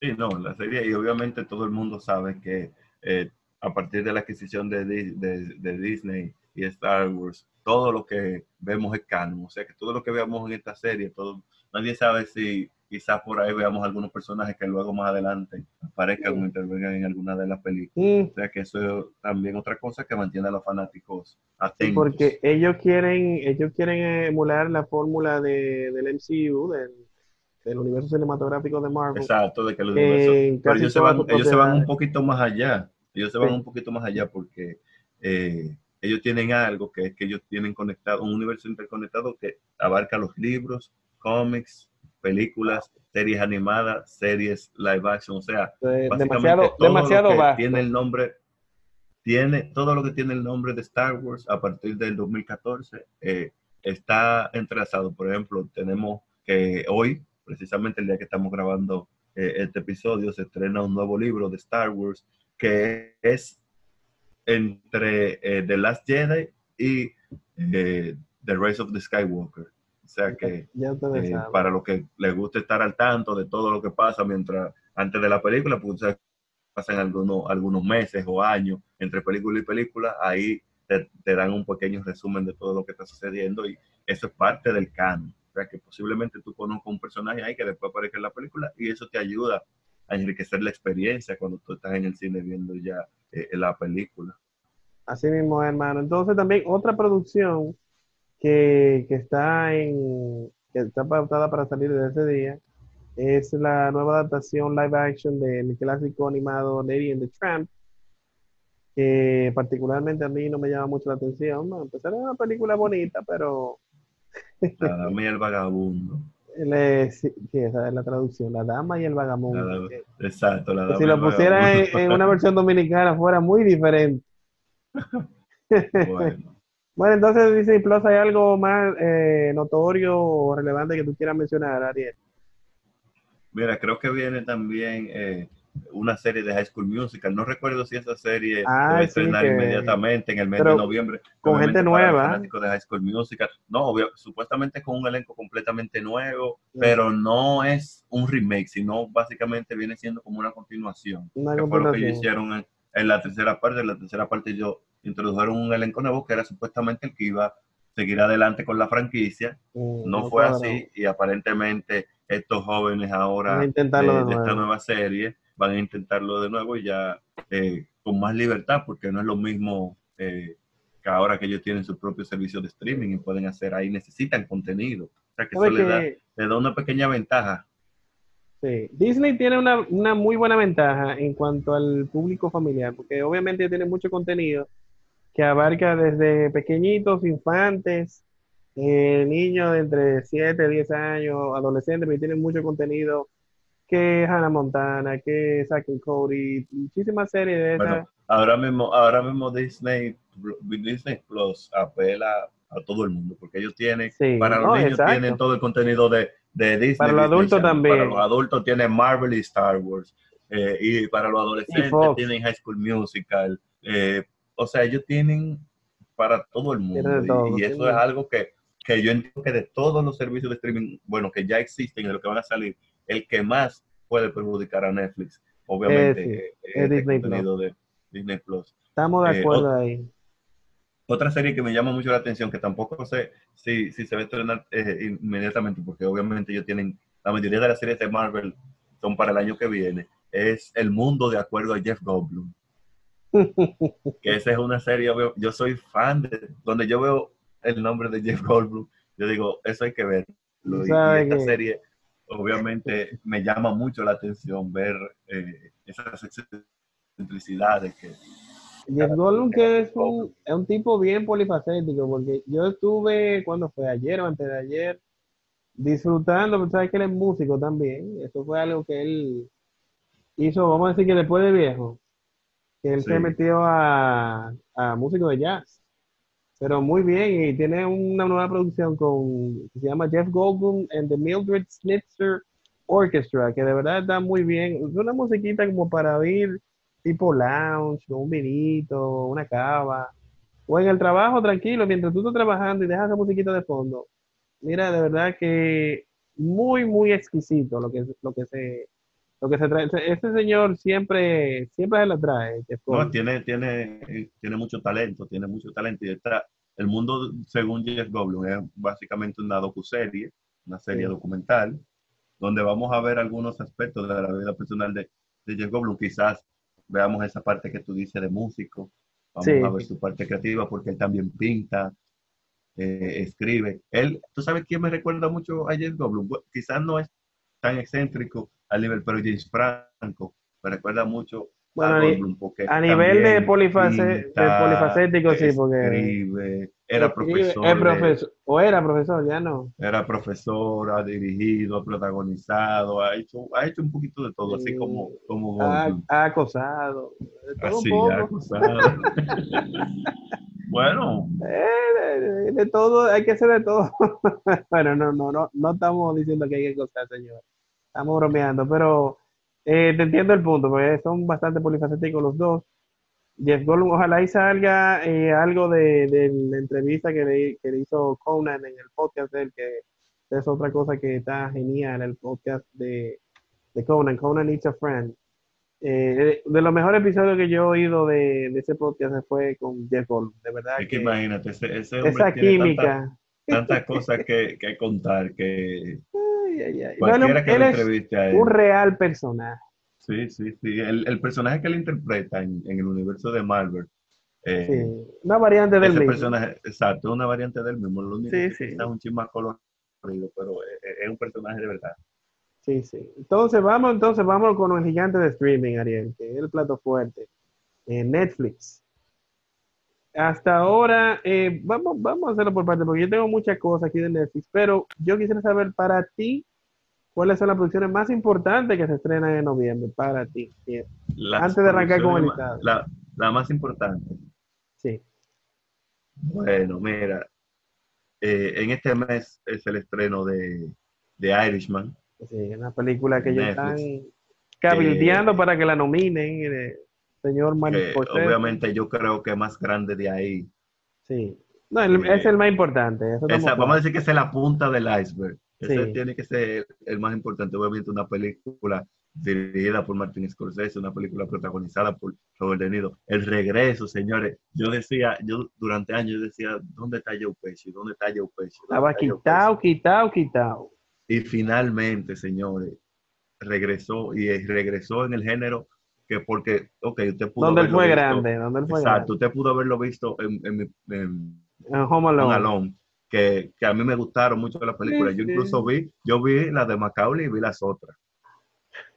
Sí, no, la serie y obviamente todo el mundo sabe que eh, a partir de la adquisición de, de Disney y Star Wars, todo lo que vemos es canon. O sea que todo lo que veamos en esta serie, todo, nadie sabe si quizás por ahí veamos algunos personajes que luego más adelante aparezcan o intervengan en alguna de las películas. O sea que eso es también otra cosa que mantiene a los fanáticos atentos. porque ellos quieren, ellos quieren emular la fórmula de, del MCU, del, universo cinematográfico de Marvel. Exacto, de que el universo. pero ellos se van, ellos se van un poquito más allá. Ellos se van un poquito más allá porque eh, ellos tienen algo que es que ellos tienen conectado, un universo interconectado que abarca los libros, cómics, películas, series animadas, series live action, o sea, demasiado, demasiado tiene el nombre, tiene todo lo que tiene el nombre de Star Wars a partir del 2014 eh, está entrelazado. Por ejemplo, tenemos que hoy, precisamente el día que estamos grabando eh, este episodio, se estrena un nuevo libro de Star Wars que es entre eh, The Last Jedi y eh, The Rise of the Skywalker. O sea que eh, para los que les gusta estar al tanto de todo lo que pasa mientras antes de la película, pues pasan algunos, algunos meses o años entre película y película, ahí te, dan un pequeño resumen de todo lo que está sucediendo y eso es parte del canon. O sea que posiblemente tú conozcas un personaje ahí que después aparezca en la película y eso te ayuda a enriquecer la experiencia cuando tú estás en el cine viendo ya eh, la película. Así mismo, hermano. Entonces también otra producción que, que está en que está pautada para salir de ese día es la nueva adaptación live action del clásico animado Lady and the Tramp, que particularmente a mí no me llama mucho la atención. a pesar de una película bonita, pero... La dama y el vagabundo. sí, esa es la traducción, la dama y el vagabundo. exacto, la dama Si lo pusiera en, una versión dominicana fuera muy diferente. bueno. Bueno, entonces Disney Plus, ¿hay algo más eh, notorio o relevante que tú quieras mencionar, Ariel? Mira, creo que viene también eh, una serie de High School Musical. No recuerdo si esa serie ah, va a estrenar inmediatamente en el mes de noviembre. Con gente nueva. de High School Musical. No, supuestamente con un elenco completamente nuevo, pero no es un remake, sino básicamente viene siendo como una continuación. Una que fue lo que hicieron en, en la tercera parte, en la tercera parte yo introdujeron un elenco nuevo que era supuestamente el que iba a seguir adelante con la franquicia. Mm, no, fue así y aparentemente estos jóvenes ahora de, esta nueva serie van a intentarlo de nuevo y ya eh, con más libertad porque no es lo mismo eh, que ahora que ellos tienen su propio servicio de streaming y pueden hacer ahí, necesitan contenido. O sea que eso le da, le da una pequeña ventaja Sí, Disney tiene una, una, muy buena ventaja en cuanto al público familiar, porque obviamente tiene mucho contenido que abarca desde pequeñitos, infantes, eh, niños de entre 7, 10 años, adolescentes, que tienen mucho contenido, que Hannah Montana, que Zack and Cody, muchísimas series de esas. ahora mismo, ahora mismo Disney, Disney Plus apela a todo el mundo, porque ellos tienen, para los niños tienen todo el contenido de de Disney. Para los adultos también. Para los adultos tienen Marvel y Star Wars. Eh, y para los adolescentes tienen High School Musical. Eh, o sea, ellos tienen para todo el mundo. y, eso es algo que, que, yo entiendo que de todos los servicios de streaming, bueno, que ya existen y de lo que van a salir, el que más puede perjudicar a Netflix, obviamente, es, Disney, Plus. Disney Plus. Estamos de eh, acuerdo ahí. Otra serie que me llama mucho la atención, que tampoco sé si, si se va a estrenar eh, inmediatamente, porque obviamente ellos tienen, la mayoría de las series de Marvel son para el año que viene, es El Mundo de acuerdo a Jeff Goldblum. Que esa es una serie, yo soy fan de, donde yo veo el nombre de Jeff Goldblum, yo digo, eso hay que verlo. Y, esta serie, obviamente, me llama mucho la atención ver eh, esas excentricidades que... Jeff Goldblum que es un, es un tipo bien polifacético, porque yo estuve, cuando fue? Ayer o antes de ayer, disfrutando, pero sabes que él es músico también. Eso fue algo que él hizo, vamos a decir que después de viejo, que él se metió a, a músico de jazz. Pero muy bien, y tiene una nueva producción con, que se llama Jeff Goldblum and the Mildred Snitzer Orchestra, que de verdad está muy bien. Es una musiquita como para oír tipo lounge, con un vinito, una cava, o en el trabajo tranquilo, mientras tú estás trabajando y dejas esa musiquita de fondo. Mira, de verdad que muy, muy exquisito lo que, lo que se lo que se trae. Este señor siempre, siempre se la trae. No, tiene, tiene, tiene mucho talento, tiene mucho talento. Y está, el mundo, según Jeff Goldblum, es básicamente una docuserie, una serie documental, donde vamos a ver algunos aspectos de la vida personal de, de Jeff Goldblum. Quizás veamos esa parte que tú dices de músico, vamos a ver su parte creativa, porque él también pinta, eh, escribe. Él, ¿tú sabes quién me recuerda mucho a Jeff Goldblum? quizás no es tan excéntrico al nivel, pero James Franco me recuerda mucho bueno, a, Goldblum, a nivel de, polifacético, sí, porque escribe, era profesor, profesor, o era profesor, ya no. Era profesor, ha dirigido, ha protagonizado, ha hecho, ha hecho un poquito de todo, así como, como ha, ha, acosado, así, ha acosado. Bueno. Eh, de, todo, hay que hacer de todo. bueno, no, no, no, no estamos diciendo que hay que costar, señor. Estamos bromeando, pero eh, te entiendo el punto, porque son bastante polifacéticos los dos. Jeff Goldblum, ojalá y salga eh, algo de, la entrevista que le, que le, hizo Conan en el podcast de él, que es otra cosa que está genial, el podcast de, de Conan, Conan Needs a Friend. Eh, de los mejores episodios que yo he oído de, ese podcast fue con Jeff Goldblum, de verdad. Es que, imagínate, ese, esa química. Tantas, cosas que, que, contar que cualquiera que lo entreviste a él. Un real personaje. Sí, sí, sí. El, el personaje que él interpreta en, en el universo de Marvel. Eh, sí. Una variante del mismo. Personaje, exacto, una variante del mismo. Lo único sí, sí. es un chisme colorido, pero es, es un personaje de verdad. Sí, sí. Entonces vamos, entonces vamos con el gigante de streaming, Ariel, que es el plato fuerte. Eh, Netflix. Hasta ahora, eh, vamos, vamos a hacerlo por parte, porque yo tengo muchas cosas aquí de Netflix, pero yo quisiera saber para ti, ¿cuáles son las producciones más importantes que se estrenan en noviembre para ti? Antes de arrancar con el listado. La, la, más importante. Sí. Bueno, mira, eh, en este mes es el estreno de, de Irishman. Sí, una película que ellos están cabildeando para que la nominen, eh, señor Mario Obviamente yo creo que más grande de ahí. Sí. No, es el más importante. vamos a decir que es la punta del iceberg. Ese tiene que ser el más importante. Obviamente una película dirigida por Martin Scorsese, una película protagonizada por Robert De Niro. El regreso, señores. Yo decía, yo durante años decía, ¿dónde está Joe Pesci? ¿Dónde está Joe Pesci? Estaba quitado, quitado, quitado. Y finalmente, señores, regresó y regresó en el género que porque, ok, usted pudo ¿Dónde él fue grande? ¿Dónde fue exacto, usted pudo haberlo visto en, en, en, en Home Alone. Que, que, a mí me gustaron mucho las películas. yo incluso vi, yo vi la de Macaulay y vi las otras.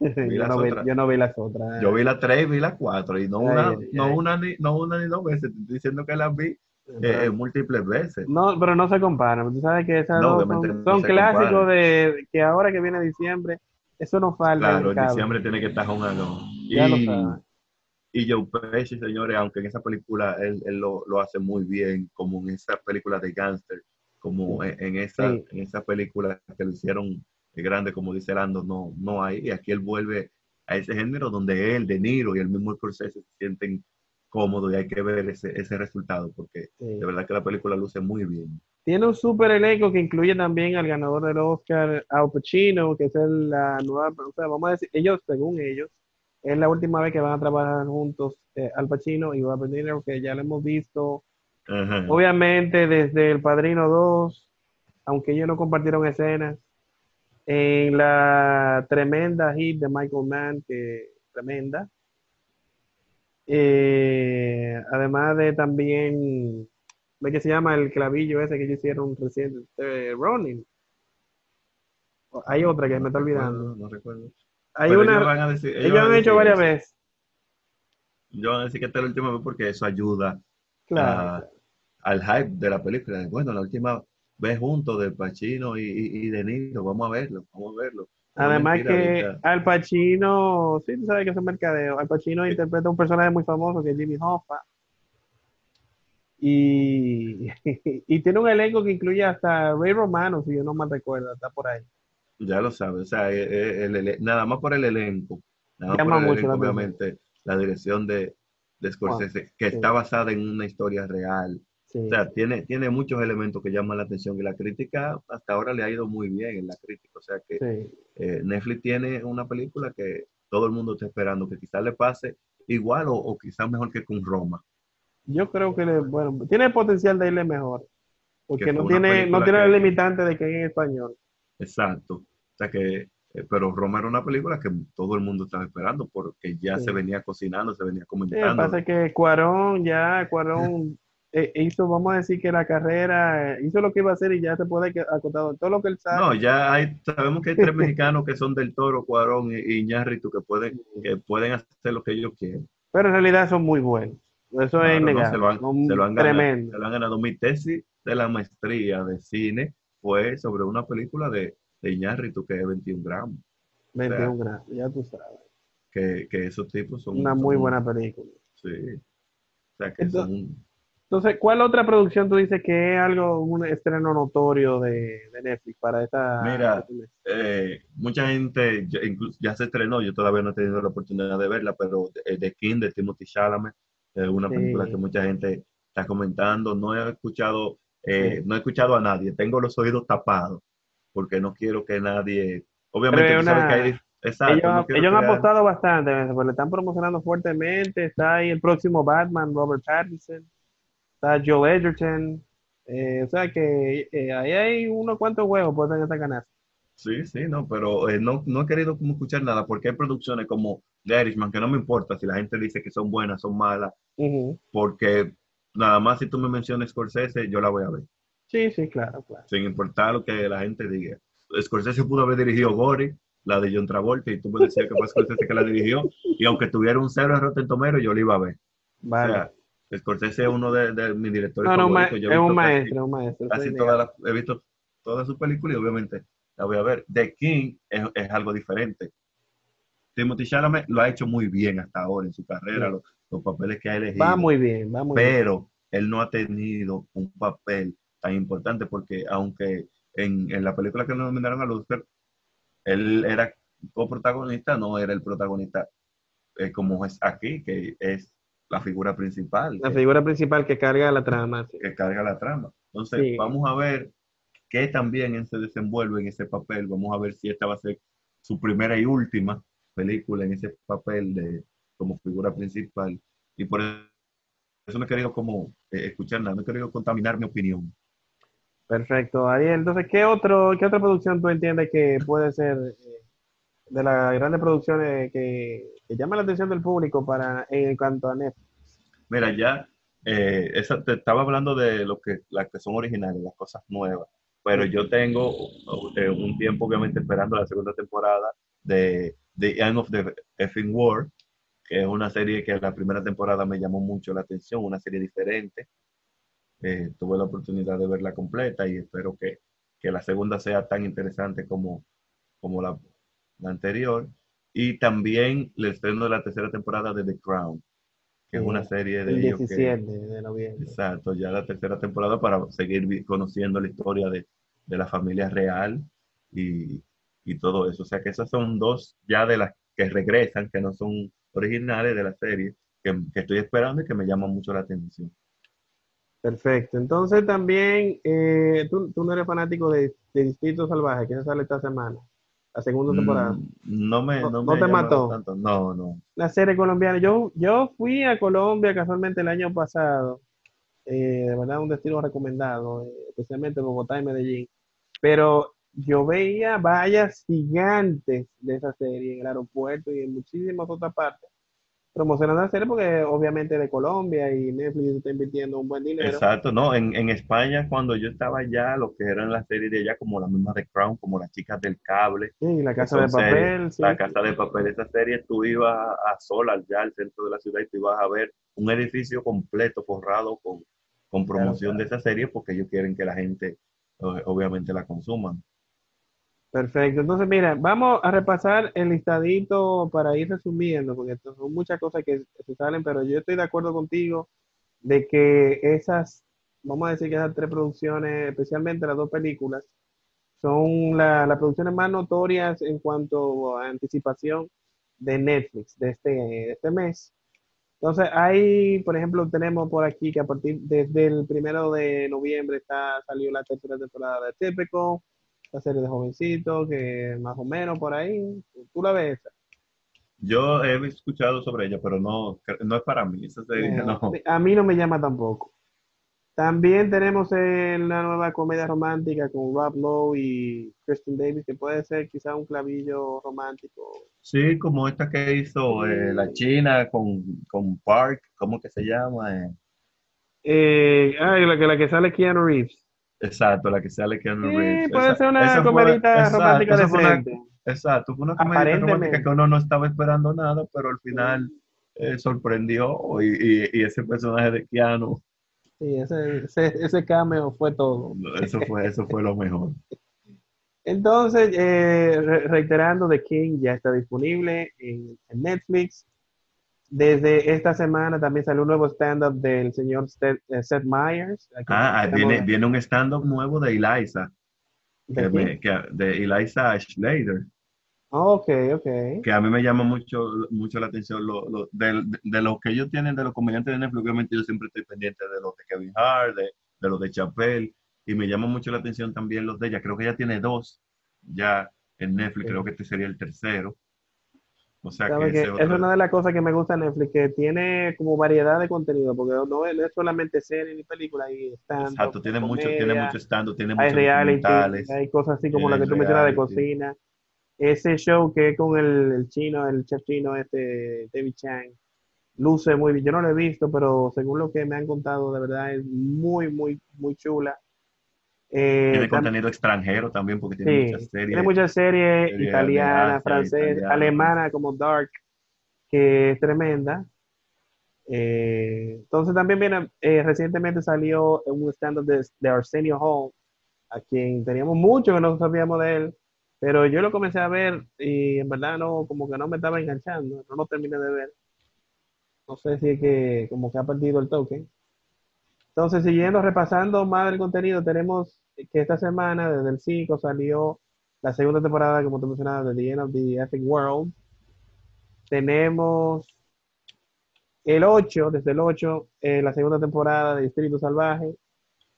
yo, no vi, yo, no vi, las otras. Yo vi las tres y vi las cuatro. Y no, una, no, una, ni, no una ni dos veces. estoy diciendo que las vi eh, múltiples veces. No, pero no se comparan. Tú sabes que esas dos son, clásicos de que ahora que viene diciembre, eso no falta. Claro, en diciembre tiene que estar un Y, y Joe Pesci, señores, aunque en esa película él, él lo, lo, hace muy bien, como en esa película de Gangster, como en, esa, en esa película que lo hicieron grande, como dice Lando, no, no hay. Y aquí él vuelve a ese género donde él, De Niro y el mismo Scorsese se sienten cómodo y hay que ver ese, ese resultado porque de verdad que la película luce muy bien. Tiene un super elenco que incluye también al ganador del Oscar, Al Pacino, que es la nueva, o sea, vamos a decir, ellos, según ellos, es la última vez que van a trabajar juntos eh, Al Pacino y Robert De Niro, que ya lo hemos visto, obviamente desde El Padrino 2, aunque ellos no compartieron escenas, en la tremenda hit de Michael Mann, que tremenda, eh, además de también, ¿qué se llama el clavillo ese que ellos hicieron reciente? Eh, Ronin. Hay otra que me está olvidando. No, recuerdo. Hay una, ellos, han, hecho varias veces. yo voy a decir que esta es la última vez porque eso ayuda al hype de la película. Bueno, la última vez juntos de Pacino y, y, de Niro, vamos a verlo, vamos a verlo. Además que Al Pacino, sí, tú sabes que es un mercadeo. Al Pacino interpreta un personaje muy famoso que es Jimmy Hoffa. Y, y tiene un elenco que incluye hasta Ray Romano, si yo no mal recuerdo, está por ahí. Ya lo sabes, o sea, eh, eh, nada más por el elenco, nada más por el elenco, obviamente, la dirección de, de Scorsese, que está basada en una historia real. O sea, tiene, tiene muchos elementos que llaman la atención y la crítica hasta ahora le ha ido muy bien en la crítica. O sea que eh, Netflix tiene una película que todo el mundo está esperando, que quizás le pase igual o, quizás mejor que con Roma. Yo creo que, le, bueno, tiene el potencial de irle mejor, porque no tiene, no tiene el limitante de que es en español. Exacto. O sea que eh, pero Roma era una película que todo el mundo estaba esperando porque ya se venía cocinando, se venía comentando. Sí, pasa que Cuarón ya, Cuarón eh, hizo, vamos a decir que la carrera, hizo lo que iba a hacer y ya se puede acotado todo lo que él sabe. No, ya hay, sabemos que hay tres mexicanos que son del Toro, Cuarón y, Iñárritu que pueden, que pueden hacer lo que ellos quieren. Pero en realidad son muy buenos. Eso es innegable. se, lo han, se, lo han ganado, se lo han ganado. Mi tesis de la maestría de cine fue sobre una película de de tú que es 21 gramos. 21 gramos, ya tú sabes. Que, que, esos tipos son... Una muy buena película. Sí. O sea, que entonces, son... Entonces, ¿cuál otra producción tú dices que es algo, un estreno notorio de, de Netflix para esta... Mira, eh, mucha gente ya, incluso, ya se estrenó, yo todavía no he tenido la oportunidad de verla, pero The de King de Timothy Chalamet es una película que mucha gente está comentando. No he escuchado, eh, no he escuchado a nadie, tengo los oídos tapados porque no quiero que nadie, obviamente que hay, Exacto, ellos, han apostado bastante, porque le están promocionando fuertemente. Está ahí el próximo Batman, Robert Pattinson. Está Joe Edgerton. Eh, o sea que eh, ahí hay unos cuantos huevos por esta canasta. Sí, sí, no, pero eh, no, no he querido como escuchar nada porque hay producciones como The Irishman que no me importa si la gente dice que son buenas, son malas, porque nada más si tú me mencionas Scorsese, yo la voy a ver. Sí, sí, claro, claro. Sin importar lo que la gente diga. Scorsese pudo haber dirigido Gory, la de John Travolta, y tú me decías que fue Scorsese que la dirigió, y aunque tuviera un cero en Rotten Tomatoes, yo la iba a ver. Vale. O sea, Scorsese es uno de, mis directores no, no, es un maestro, es un maestro. Casi todas he visto todas sus películas y obviamente la voy a ver. The King es, es algo diferente. Timothy Chalamet lo ha hecho muy bien hasta ahora en su carrera, los, los, papeles que ha elegido. Va muy bien, va muy pero bien. él no ha tenido un papel tan importante porque aunque en, en la película que nos nominaron a Oscar, él era coprotagonista, no era el protagonista eh, como es aquí, que es la figura principal. La figura principal que carga la trama. Que carga la trama. Entonces, vamos a ver qué también él se desenvuelve en ese papel. Vamos a ver si esta va a ser su primera y última película en ese papel de como figura principal. Y por eso no he querido como eh, escuchar nada, no he querido contaminar mi opinión. Perfecto, Ariel. Entonces, ¿qué, otro, ¿qué otra producción tú entiendes que puede ser eh, de las grandes producciones que, que llama la atención del público para en cuanto a Netflix? Mira, ya eh, te estaba hablando de lo que las que son originales, las cosas nuevas, pero yo tengo eh, un tiempo obviamente esperando la segunda temporada de The End of the Effing War, que es una serie que la primera temporada me llamó mucho la atención, una serie diferente, eh, tuve la oportunidad de verla completa y espero que, que la segunda sea tan interesante como, como la, la, anterior. Y también el estreno de la tercera temporada de The Crown, que es una serie de... El 17 de noviembre. Exacto, ya la tercera temporada para seguir conociendo la historia de, de la familia real y, y todo eso. O sea que esas son dos ya de las que regresan, que no son originales de la serie, que, que estoy esperando y que me llaman mucho la atención. Perfecto. Entonces también, eh, ¿tú, no eres fanático de, de Distrito Salvaje, que se sale esta semana, la segunda temporada. Mm, no me, no, te mató. No, no. La serie colombiana. Yo, yo fui a Colombia casualmente el año pasado. Eh, de verdad, un destino recomendado, eh, especialmente Bogotá y Medellín. Pero yo veía vallas gigantes de esa serie en el aeropuerto y en muchísimas otras partes promocionando la serie porque obviamente de Colombia y Netflix está invirtiendo un buen dinero. Exacto, no, en, en España cuando yo estaba allá, lo que eran las series de allá, como la misma de Crown, como las chicas del cable. Sí, la casa de papel. La casa de papel, esa serie tú ibas a, solas ya al centro de la ciudad y tú ibas a ver un edificio completo forrado con, con promoción de esa serie porque ellos quieren que la gente obviamente la consuman. Perfecto. Entonces, mira, vamos a repasar el listadito para ir resumiendo, porque son muchas cosas que se salen, pero yo estoy de acuerdo contigo de que esas, vamos a decir que esas tres producciones, especialmente las dos películas, son las producciones más notorias en cuanto a anticipación de Netflix de este, este mes. Entonces, hay, por ejemplo, tenemos por aquí que a partir desde el primero de noviembre está salió la tercera temporada de Típico serie de jovencitos, que más o menos por ahí, ¿tú la ves? Yo he escuchado sobre ella, pero no, no es para mí, esa serie no. A mí no me llama tampoco. También tenemos la nueva comedia romántica con Rob Lowe y Kristen Davis, que puede ser quizá un clavillo romántico. Sí, como esta que hizo eh, la China con, con, Park, ¿cómo que se llama? Eh, eh la, que, la que sale Keanu Reeves. Exacto, la que sale Keanu sí, puede ser una comedita romántica de Exacto, fue una comedia romántica que uno no estaba esperando nada, pero al final eh, sorprendió y, y, ese personaje de Keanu. Sí, ese, ese, ese, cameo fue todo. Eso fue, eso fue lo mejor. Entonces, eh, reiterando, The King ya está disponible en Netflix. Desde esta semana también salió un nuevo stand-up del señor Seth, eh, Myers. ah, viene, viene, un stand-up nuevo de Eliza. ¿De, de Eliza Schneider. Oh, ok, ok. Que a mí me llama mucho, mucho la atención lo, lo, de, de, lo que ellos tienen de los comediantes de Netflix. Obviamente yo siempre estoy pendiente de los de Kevin Hart, de, de los de Chappelle. Y me llama mucho la atención también los de ella. Creo que ella tiene dos ya en Netflix. Creo que este sería el tercero. O sea que, es una de las cosas que me gusta de Netflix, que tiene como variedad de contenido, porque no es, solamente series ni películas, hay stand Exacto, tiene mucho, tiene mucho stand tiene hay reality, hay cosas así como la que tú mencionas de cocina. Ese show que es con el, chino, el chef chino, este David Chang, luce muy bien. Yo no lo he visto, pero según lo que me han contado, de verdad es muy, muy, muy chula. Eh, tiene contenido extranjero también porque tiene muchas series. Tiene muchas series italianas, francesas, alemana como Dark, que es tremenda. Eh, entonces también viene, eh, recientemente salió un stand-up de, Arsenio Hall, a quien teníamos mucho que no sabíamos de él, pero yo lo comencé a ver y en verdad no, como que no me estaba enganchando, no lo terminé de ver. No sé si es que como que ha perdido el toque. Entonces, siguiendo repasando más del contenido, tenemos que esta semana, desde el 5, salió la segunda temporada, como te mencionaba, de The End of the Epic World. Tenemos el 8, desde el 8, eh, la segunda temporada de Distrito Salvaje.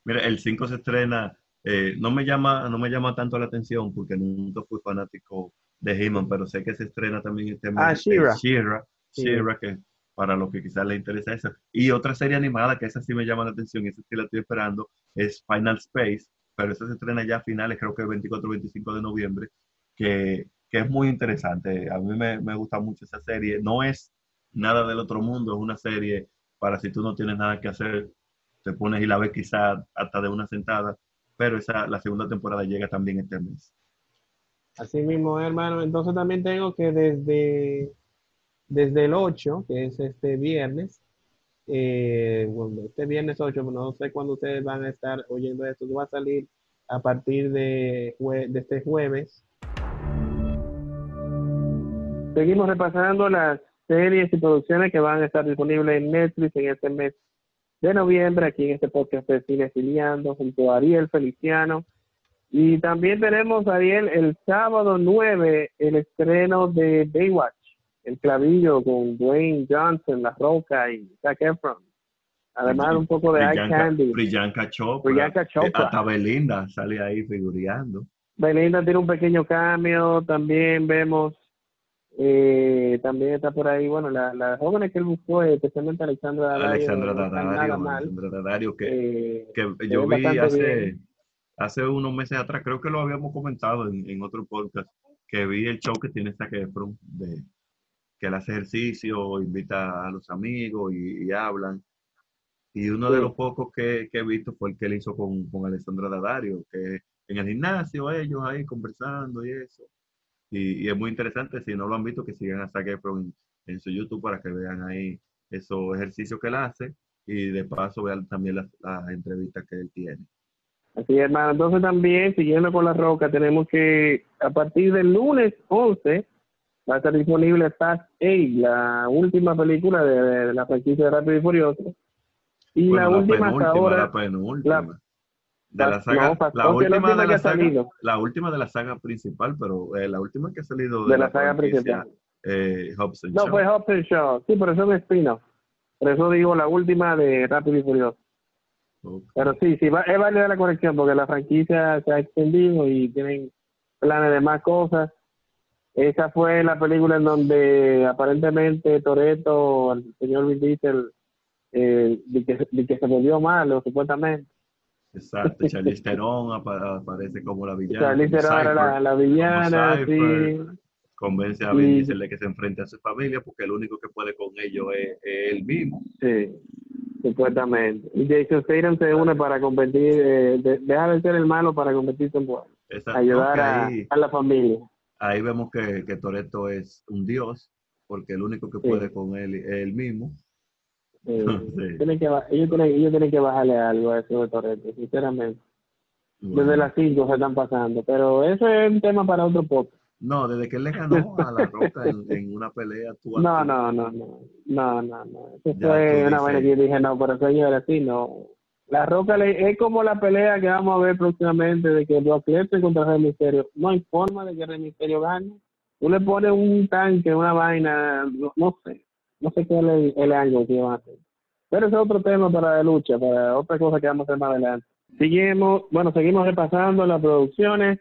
Mira, el 5 se estrena, eh, no, me llama, no me llama tanto la atención porque nunca fui fanático de He-Man, pero sé que se estrena también este mes. Ah, She-Ra. She-Ra, que para los que quizás les interesa esa. Y otra serie animada que esa sí me llama la atención, esa sí la estoy esperando, es Final Space, pero esa se estrena ya a finales, creo que el 24 25 de noviembre, que, que es muy interesante. A mí me, me, gusta mucho esa serie. No es nada del otro mundo, es una serie para si tú no tienes nada que hacer, te pones y la ves quizá hasta de una sentada, pero esa, la segunda temporada llega también este mes. Así mismo, hermano. Entonces también tengo que desde, desde el 8, que es este viernes, eh, bueno, este viernes 8, no sé cuándo ustedes van a estar oyendo esto, va a salir a partir de, de este jueves. Seguimos repasando las series y producciones que van a estar disponibles en Netflix en este mes de noviembre, aquí en este podcast de Cine Filiando, junto a Ariel Feliciano. Y también tenemos, Ariel, el sábado 9, el estreno de Baywatch el clavillo con Dwayne Johnson, La Roca y Zac Efron. Además, un poco de Eye Candy. Brillanca Chopra. Chopra. Hasta Belinda sale ahí figureando. Belinda tiene un pequeño cambio. También vemos, eh, también está por ahí, bueno, la, la joven que él buscó, especialmente Alexandra Daddario. Alexandra Daddario, Alexandra Daddario que, eh, que yo vi hace, hace unos meses atrás, creo que lo habíamos comentado en, en otro podcast, que vi el show que tiene Zac Efron de que él hace ejercicio, invita a los amigos y, hablan. Y uno de los pocos que, he visto fue el que él hizo con, con Alessandra Daddario, que en el gimnasio ellos ahí conversando y eso. Y, es muy interesante, si no lo han visto, que sigan a Zac en, su YouTube para que vean ahí esos ejercicios que él hace y de paso vean también las, entrevistas que él tiene. Así es, hermano. Entonces también, siguiendo con la roca, tenemos que a partir del lunes 11 va a estar disponible Fast 8, la última película de, la franquicia de Rápido y Furioso. Y la, última hasta ahora... La penúltima de la saga, la, última, de la, saga, la última de la saga principal, pero eh, la última que ha salido de, la, saga principal. Eh, no, fue Hobbs Shaw. Sí, pero eso es spin Por eso digo la última de Rápido y Furioso. Pero sí, sí, va, es válida la corrección porque la franquicia se ha extendido y tienen planes de más cosas. Esa fue la película en donde aparentemente Toreto, el señor Vin Diesel, eh, de, que, de que se volvió malo, supuestamente Exacto, Charlize Theron aparece como la villana. Charlize Theron era la, la villana, sí. Convence a Vin Diesel de que se enfrente a su familia porque el único que puede con ellos es, él mismo. Sí, supuestamente. Y Jason Statham se une para competir, eh, de, deja de ser el malo para convertirse en bueno. Ayudar a, a, la familia. Ahí vemos que, que Toreto es un dios porque el único que puede con él es él mismo eh, que, ellos, tienen, que bajarle algo a eso de Torrente, sinceramente. Desde las 5 se están pasando, pero eso es un tema para otro poco. No, desde que él le ganó a La Roca en, una pelea, tú No, no, no, no, no, no, no. Eso fue una vez que yo dije, no, pero señor, así no. La Roca le, es como la pelea que vamos a ver próximamente de que Brock Lesnar contra Rey Misterio. No hay forma de que Rey Misterio gane. Tú le pones un tanque, una vaina, no sé no sé qué es el, año que van a hacer. Pero ese es otro tema para la lucha, para otra cosa que vamos a hacer más adelante. Seguimos, bueno, seguimos repasando las producciones.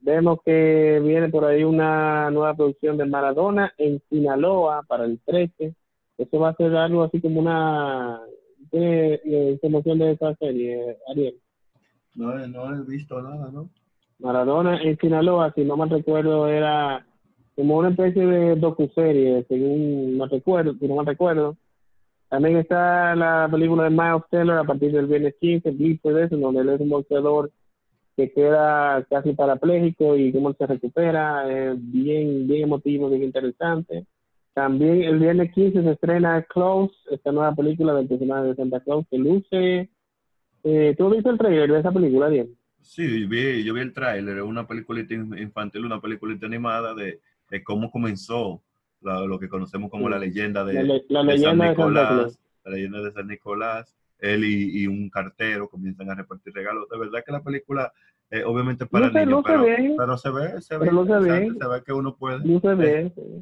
Vemos que viene por ahí una nueva producción de Maradona en Sinaloa para el 13. Eso va a ser algo así como una información de esa serie, Ariel. No, no he visto nada, ¿no? Maradona en Sinaloa, si no me recuerdo, era como una especie de docuserie, según no recuerdo, si no me recuerdo. También está la película de Miles Taylor a partir del viernes 15, de eso, donde él es un boxeador que queda casi parapléjico y cómo se recupera, es bien, bien emotivo, bien interesante. También el viernes 15 se estrena Close, esta nueva película del personaje de Santa Claus que luce. Eh, ¿Tú viste el trailer de esa película, bien? Sí, vi, yo vi el tráiler, es una película infantil, una película animada de de cómo comenzó lo que conocemos como la leyenda de, la, leyenda San Nicolás, la leyenda de San Nicolás. Él y, un cartero comienzan a repartir regalos. De verdad que la película, eh, obviamente para niños, pero, se ve, se ve, se, ve. que uno puede.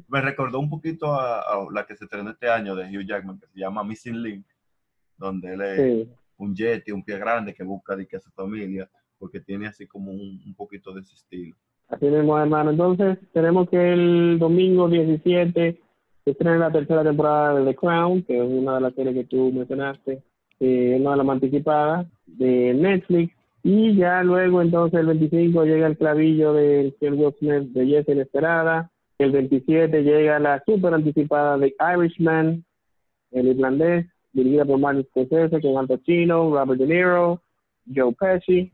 Me recordó un poquito a, la que se estrenó este año de Hugh Jackman, que se llama Missing Link, donde él es un jet y un pie grande que busca de que a su familia, porque tiene así como un, un poquito de ese estilo. Así mismo, hermano. Entonces, tenemos que el domingo 17 se estrena la tercera temporada de The Crown, que es una de las series que tú mencionaste, eh, una de las más anticipadas de Netflix. Y ya luego, entonces, el 25 llega el clavillo del Smith de Yes Inesperada. El 27 llega la super anticipada de Irishman, el irlandés, dirigida por Martin Scorsese, con Al Pacino, Robert De Niro, Joe Pesci.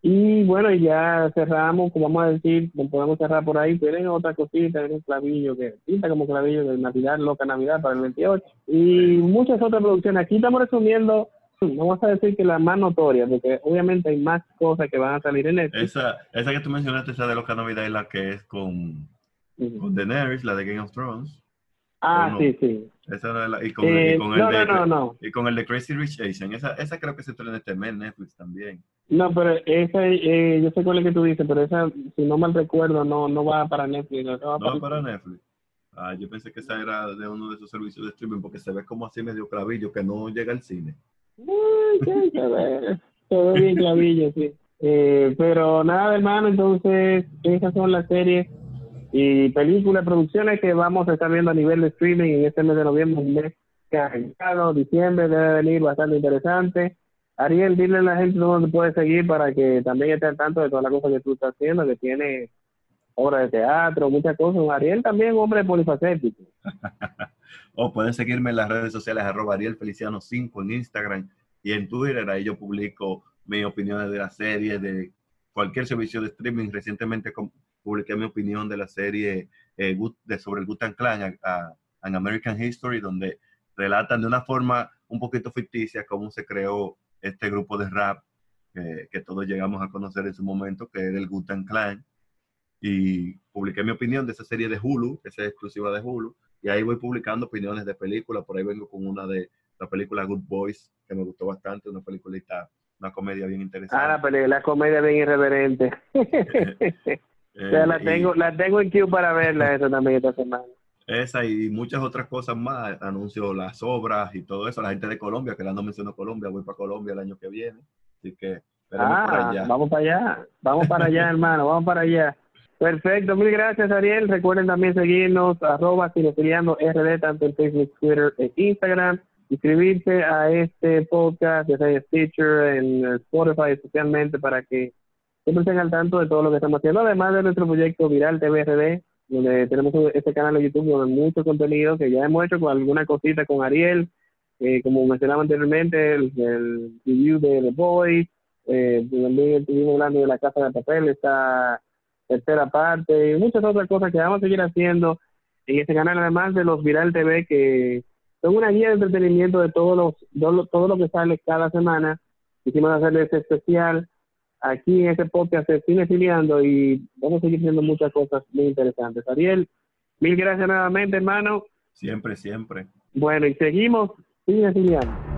Y bueno, ya cerramos, como vamos a decir, podemos cerrar por ahí. Tienen otra cosita, un clavillo que pinta como clavillo de Navidad, Loca Navidad para el 28. Y muchas otras producciones. Aquí estamos resumiendo, vamos a decir que la más notoria, porque obviamente hay más cosas que van a salir en esto. Esa, esa que tú mencionaste, esa de Loca Navidad, es la que es con, con Daenerys, la de Game of Thrones. Ah, sí, sí. y, con, el, de, y con el de Crazy Rich Asian. Esa, esa creo que se en este mes Netflix también. No, pero esa, eh, yo sé cuál es que tú dices, pero esa, si no mal recuerdo, no, no va para Netflix. No, va para, Netflix. Ah, yo pensé que esa era de uno de esos servicios de streaming porque se ve como así medio clavillo que no llega al cine. Se ve, bien clavillo, sí. Eh, pero nada, hermano, entonces esas son las series y películas, producciones que vamos a estar viendo a nivel de streaming en este mes de noviembre, un mes arrancado, diciembre debe venir bastante interesante. Ariel, dile a la gente dónde puede seguir para que también esté al tanto de todas las cosas que tú estás haciendo, que tiene obras de teatro, muchas cosas. Ariel también hombre polifacético. o pueden seguirme en las redes sociales, arroba Ariel Feliciano 5 en Instagram y en Twitter. Ahí yo publico mis opiniones de la serie, de cualquier servicio de streaming. Recientemente publiqué mi opinión de la serie eh, de, sobre el Gutan Clan, An American History, donde relatan de una forma un poquito ficticia cómo se creó este grupo de rap que todos llegamos a conocer en su momento, que era el Gutan Clan. Y publiqué mi opinión de esa serie de Hulu, que es exclusiva de Hulu, y ahí voy publicando opiniones de películas. Por ahí vengo con una de la película Good Boys, que me gustó bastante, una peliculita, una comedia bien interesante. Ah, la, la comedia bien irreverente. la, tengo, la tengo en queue para verla esa también esta semana. Esa y muchas otras cosas más, anuncio las obras y todo eso. La gente de Colombia, que la no mencionó Colombia, voy para Colombia el año que viene. Así que ah, vamos para allá, vamos para allá, hermano, vamos para allá. Perfecto, mil gracias Ariel. Recuerden también seguirnos, arroba RD, tanto en Facebook, Twitter e Instagram. Inscribirse a este podcast, ya sea en Stitcher, en Spotify especialmente, para que siempre estén al tanto de todo lo que estamos haciendo, además de nuestro proyecto Viral TVRD, donde tenemos este canal de YouTube con mucho contenido que ya hemos hecho con alguna cosita con Ariel, eh, como mencionaba anteriormente, el, review de The Boys, eh, también estuvimos hablando de la Casa de Papel, esta tercera parte y muchas otras cosas que vamos a seguir haciendo en este canal, además de los Viral TV, que son una guía de entretenimiento de todos los, todo, lo que sale cada semana. Quisimos hacerles este especial aquí en este podcast de Cine Filiando y vamos a seguir haciendo muchas cosas muy interesantes. Ariel, mil gracias nuevamente, hermano. Siempre, siempre. Bueno, y seguimos Cine Filiando.